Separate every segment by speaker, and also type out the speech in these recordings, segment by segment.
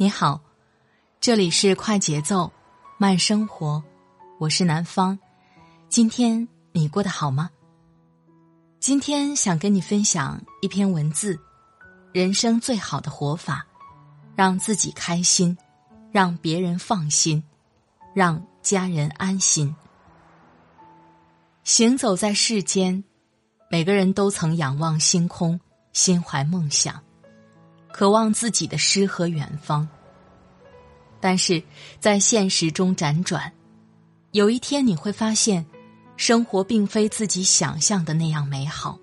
Speaker 1: 你好，这里是快节奏慢生活，我是南方。今天你过得好吗？今天想跟你分享一篇文字：人生最好的活法，让自己开心，让别人放心，让家人安心。行走在世间，每个人都曾仰望星空，心怀梦想。渴望自己的诗和远方，但是在现实中辗转，有一天你会发现，生活并非自己想象的那样美好。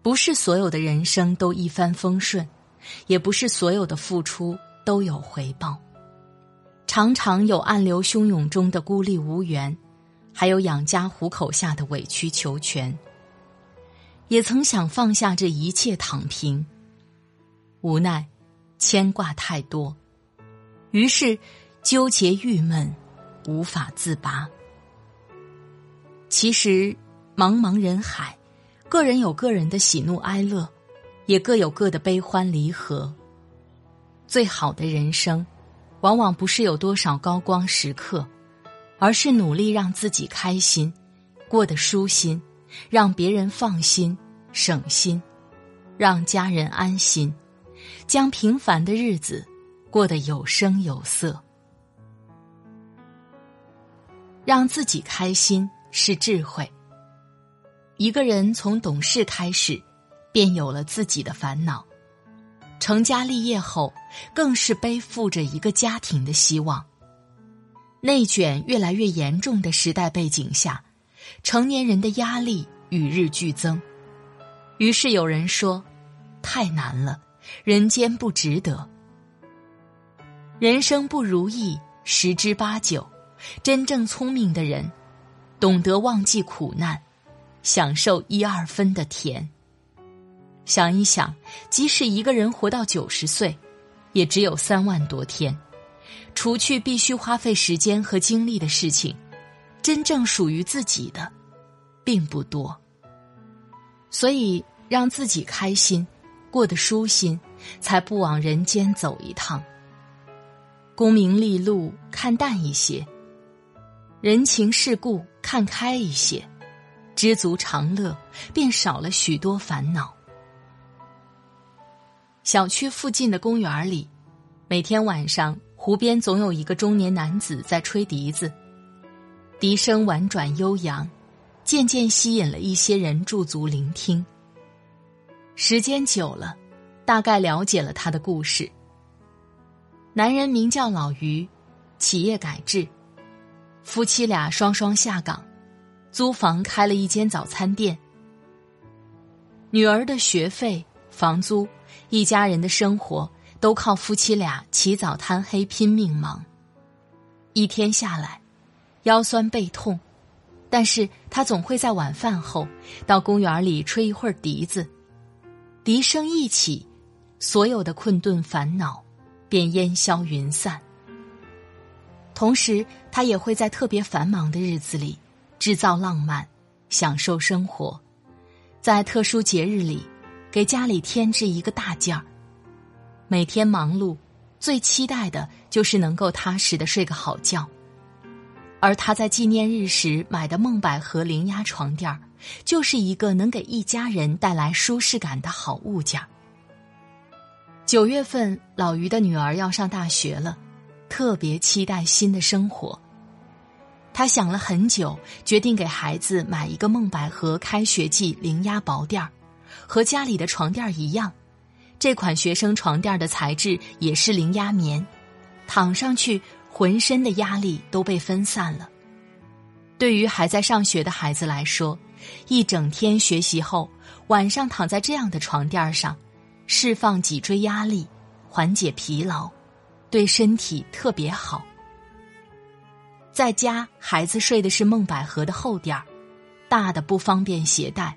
Speaker 1: 不是所有的人生都一帆风顺，也不是所有的付出都有回报。常常有暗流汹涌中的孤立无援，还有养家糊口下的委曲求全。也曾想放下这一切躺平。无奈，牵挂太多，于是纠结郁闷，无法自拔。其实，茫茫人海，个人有个人的喜怒哀乐，也各有各的悲欢离合。最好的人生，往往不是有多少高光时刻，而是努力让自己开心，过得舒心，让别人放心、省心，让家人安心。将平凡的日子过得有声有色，让自己开心是智慧。一个人从懂事开始，便有了自己的烦恼；成家立业后，更是背负着一个家庭的希望。内卷越来越严重的时代背景下，成年人的压力与日俱增。于是有人说：“太难了。”人间不值得，人生不如意十之八九。真正聪明的人，懂得忘记苦难，享受一二分的甜。想一想，即使一个人活到九十岁，也只有三万多天，除去必须花费时间和精力的事情，真正属于自己的，并不多。所以，让自己开心。过得舒心，才不往人间走一趟。功名利禄看淡一些，人情世故看开一些，知足常乐，便少了许多烦恼。小区附近的公园里，每天晚上湖边总有一个中年男子在吹笛子，笛声婉转悠扬，渐渐吸引了一些人驻足聆听。时间久了，大概了解了他的故事。男人名叫老于，企业改制，夫妻俩双双下岗，租房开了一间早餐店。女儿的学费、房租，一家人的生活都靠夫妻俩起早贪黑拼命忙。一天下来，腰酸背痛，但是他总会在晚饭后到公园里吹一会儿笛子。笛声一起，所有的困顿烦恼便烟消云散。同时，他也会在特别繁忙的日子里制造浪漫，享受生活；在特殊节日里，给家里添置一个大件儿。每天忙碌，最期待的就是能够踏实的睡个好觉。而他在纪念日时买的梦百合零压床垫儿。就是一个能给一家人带来舒适感的好物件。九月份，老于的女儿要上大学了，特别期待新的生活。他想了很久，决定给孩子买一个梦百合开学季零压薄垫儿，和家里的床垫一样。这款学生床垫的材质也是零压棉，躺上去浑身的压力都被分散了。对于还在上学的孩子来说，一整天学习后，晚上躺在这样的床垫上，释放脊椎压力，缓解疲劳，对身体特别好。在家，孩子睡的是梦百合的厚垫儿，大的不方便携带，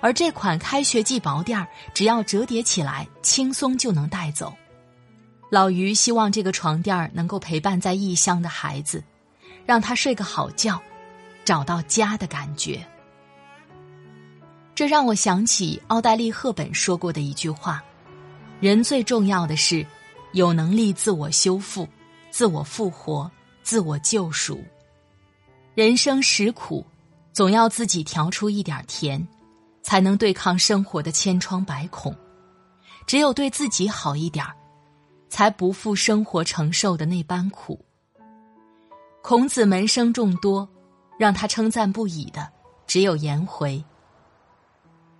Speaker 1: 而这款开学季薄垫儿，只要折叠起来，轻松就能带走。老于希望这个床垫儿能够陪伴在异乡的孩子，让他睡个好觉，找到家的感觉。这让我想起奥黛丽·赫本说过的一句话：“人最重要的是有能力自我修复、自我复活、自我救赎。人生实苦，总要自己调出一点甜，才能对抗生活的千疮百孔。只有对自己好一点才不负生活承受的那般苦。孔子门生众多，让他称赞不已的只有颜回。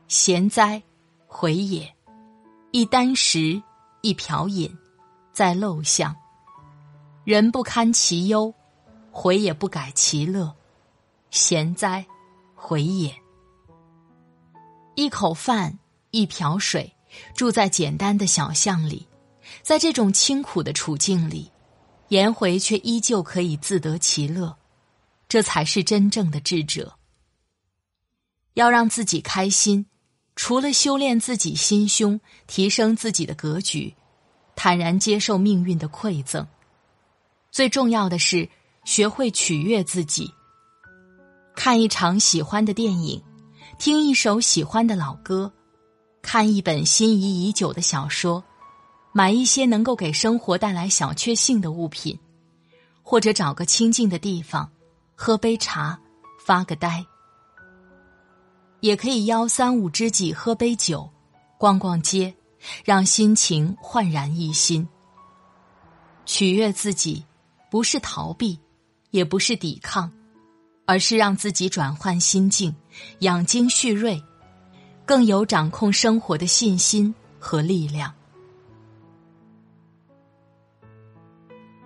Speaker 1: 贤哉，回也！一箪食，一瓢饮，在陋巷。人不堪其忧，回也不改其乐。贤哉，回也！一口饭，一瓢水，住在简单的小巷里，在这种清苦的处境里，颜回却依旧可以自得其乐，这才是真正的智者。要让自己开心。除了修炼自己心胸，提升自己的格局，坦然接受命运的馈赠，最重要的是学会取悦自己。看一场喜欢的电影，听一首喜欢的老歌，看一本心仪已久的小说，买一些能够给生活带来小确幸的物品，或者找个清静的地方，喝杯茶，发个呆。也可以邀三五知己喝杯酒，逛逛街，让心情焕然一新。取悦自己，不是逃避，也不是抵抗，而是让自己转换心境，养精蓄锐，更有掌控生活的信心和力量。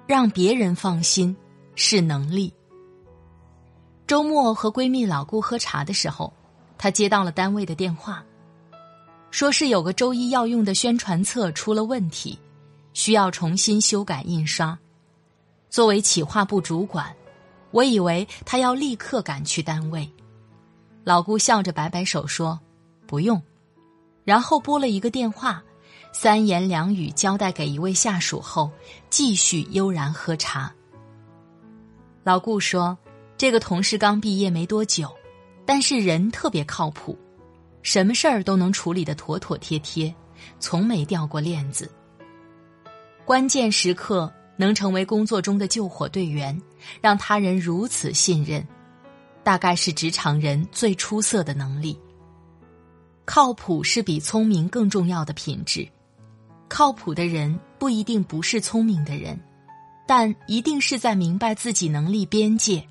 Speaker 1: 让别人放心是能力。周末和闺蜜老顾喝茶的时候。他接到了单位的电话，说是有个周一要用的宣传册出了问题，需要重新修改印刷。作为企划部主管，我以为他要立刻赶去单位。老顾笑着摆摆手说：“不用。”然后拨了一个电话，三言两语交代给一位下属后，继续悠然喝茶。老顾说：“这个同事刚毕业没多久。”但是人特别靠谱，什么事儿都能处理的妥妥帖帖，从没掉过链子。关键时刻能成为工作中的救火队员，让他人如此信任，大概是职场人最出色的能力。靠谱是比聪明更重要的品质，靠谱的人不一定不是聪明的人，但一定是在明白自己能力边界、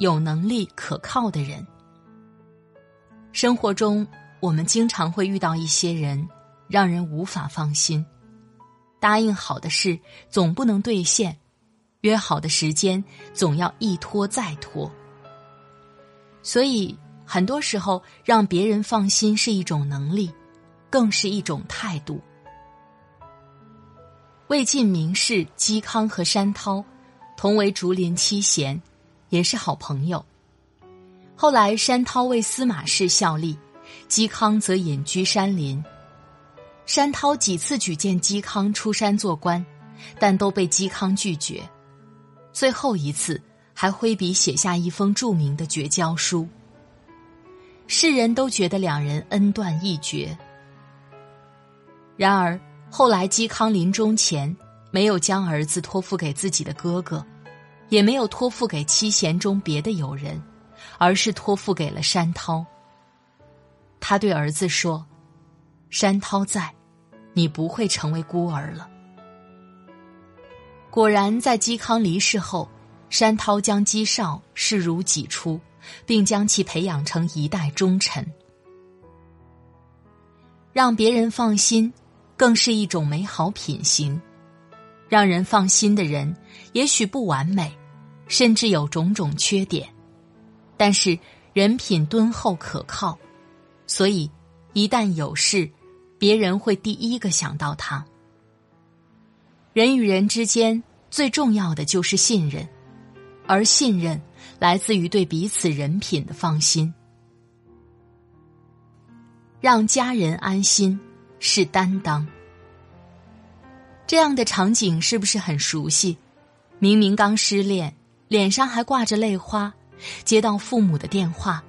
Speaker 1: 有能力可靠的人。生活中，我们经常会遇到一些人，让人无法放心。答应好的事总不能兑现，约好的时间总要一拖再拖。所以，很多时候让别人放心是一种能力，更是一种态度。魏晋名士嵇康和山涛同为竹林七贤，也是好朋友。后来，山涛为司马氏效力，嵇康则隐居山林。山涛几次举荐嵇康出山做官，但都被嵇康拒绝。最后一次，还挥笔写下一封著名的绝交书。世人都觉得两人恩断义绝。然而，后来嵇康临终前，没有将儿子托付给自己的哥哥，也没有托付给七贤中别的友人。而是托付给了山涛。他对儿子说：“山涛在，你不会成为孤儿了。”果然，在嵇康离世后，山涛将嵇绍视如己出，并将其培养成一代忠臣。让别人放心，更是一种美好品行。让人放心的人，也许不完美，甚至有种种缺点。但是人品敦厚可靠，所以一旦有事，别人会第一个想到他。人与人之间最重要的就是信任，而信任来自于对彼此人品的放心。让家人安心是担当。这样的场景是不是很熟悉？明明刚失恋，脸上还挂着泪花。接到父母的电话，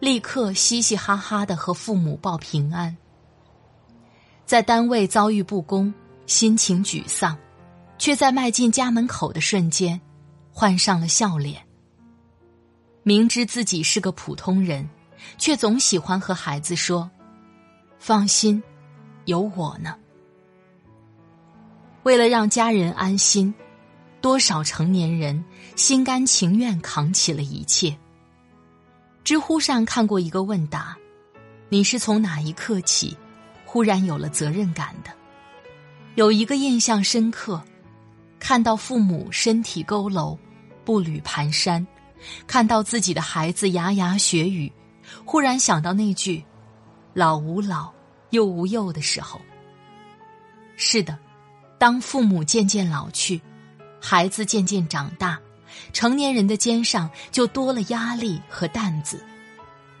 Speaker 1: 立刻嘻嘻哈哈的和父母报平安。在单位遭遇不公，心情沮丧，却在迈进家门口的瞬间，换上了笑脸。明知自己是个普通人，却总喜欢和孩子说：“放心，有我呢。”为了让家人安心，多少成年人心甘情愿扛起了一切。知乎上看过一个问答：“你是从哪一刻起，忽然有了责任感的？”有一个印象深刻，看到父母身体佝偻，步履蹒跚。看到自己的孩子牙牙学语，忽然想到那句“老吾老，幼吾幼”的时候。是的，当父母渐渐老去，孩子渐渐长大，成年人的肩上就多了压力和担子，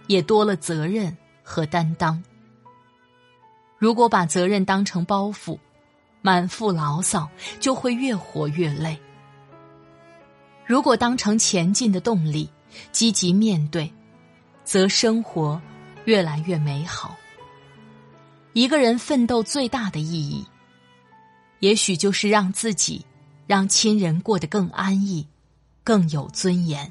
Speaker 1: 也多了责任和担当。如果把责任当成包袱，满腹牢骚，就会越活越累。如果当成前进的动力，积极面对，则生活越来越美好。一个人奋斗最大的意义，也许就是让自己、让亲人过得更安逸、更有尊严。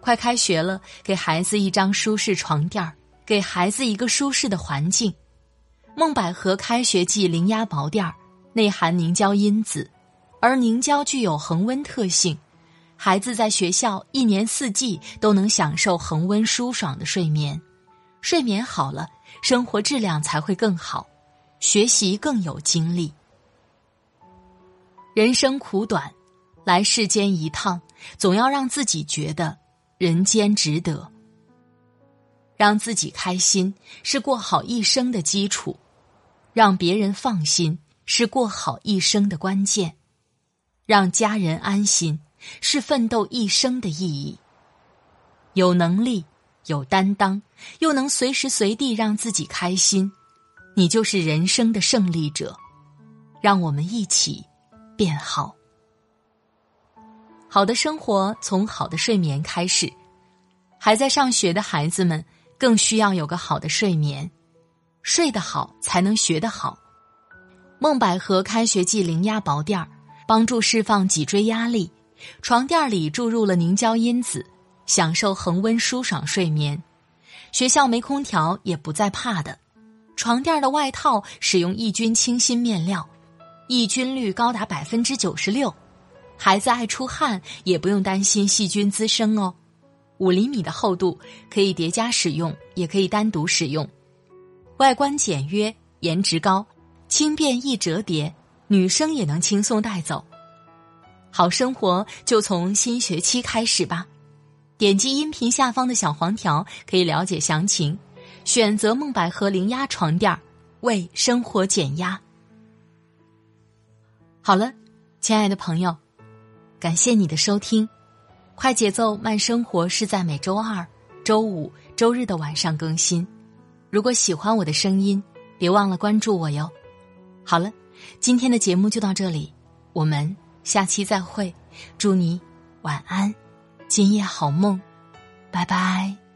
Speaker 1: 快开学了，给孩子一张舒适床垫儿，给孩子一个舒适的环境。梦百合开学季零压薄垫儿，内含凝胶因子。而凝胶具有恒温特性，孩子在学校一年四季都能享受恒温舒爽的睡眠。睡眠好了，生活质量才会更好，学习更有精力。人生苦短，来世间一趟，总要让自己觉得人间值得。让自己开心是过好一生的基础，让别人放心是过好一生的关键。让家人安心，是奋斗一生的意义。有能力、有担当，又能随时随地让自己开心，你就是人生的胜利者。让我们一起变好。好的生活从好的睡眠开始，还在上学的孩子们更需要有个好的睡眠，睡得好才能学得好。梦百合开学季零压薄垫儿。帮助释放脊椎压力，床垫里注入了凝胶因子，享受恒温舒爽睡眠。学校没空调也不再怕的。床垫的外套使用抑菌清新面料，抑菌率高达百分之九十六。孩子爱出汗也不用担心细菌滋生哦。五厘米的厚度，可以叠加使用，也可以单独使用。外观简约，颜值高，轻便易折叠。女生也能轻松带走，好生活就从新学期开始吧。点击音频下方的小黄条可以了解详情，选择梦百合零压床垫儿为生活减压。好了，亲爱的朋友，感谢你的收听。快节奏慢生活是在每周二、周五、周日的晚上更新。如果喜欢我的声音，别忘了关注我哟。好了。今天的节目就到这里，我们下期再会。祝你晚安，今夜好梦，拜拜。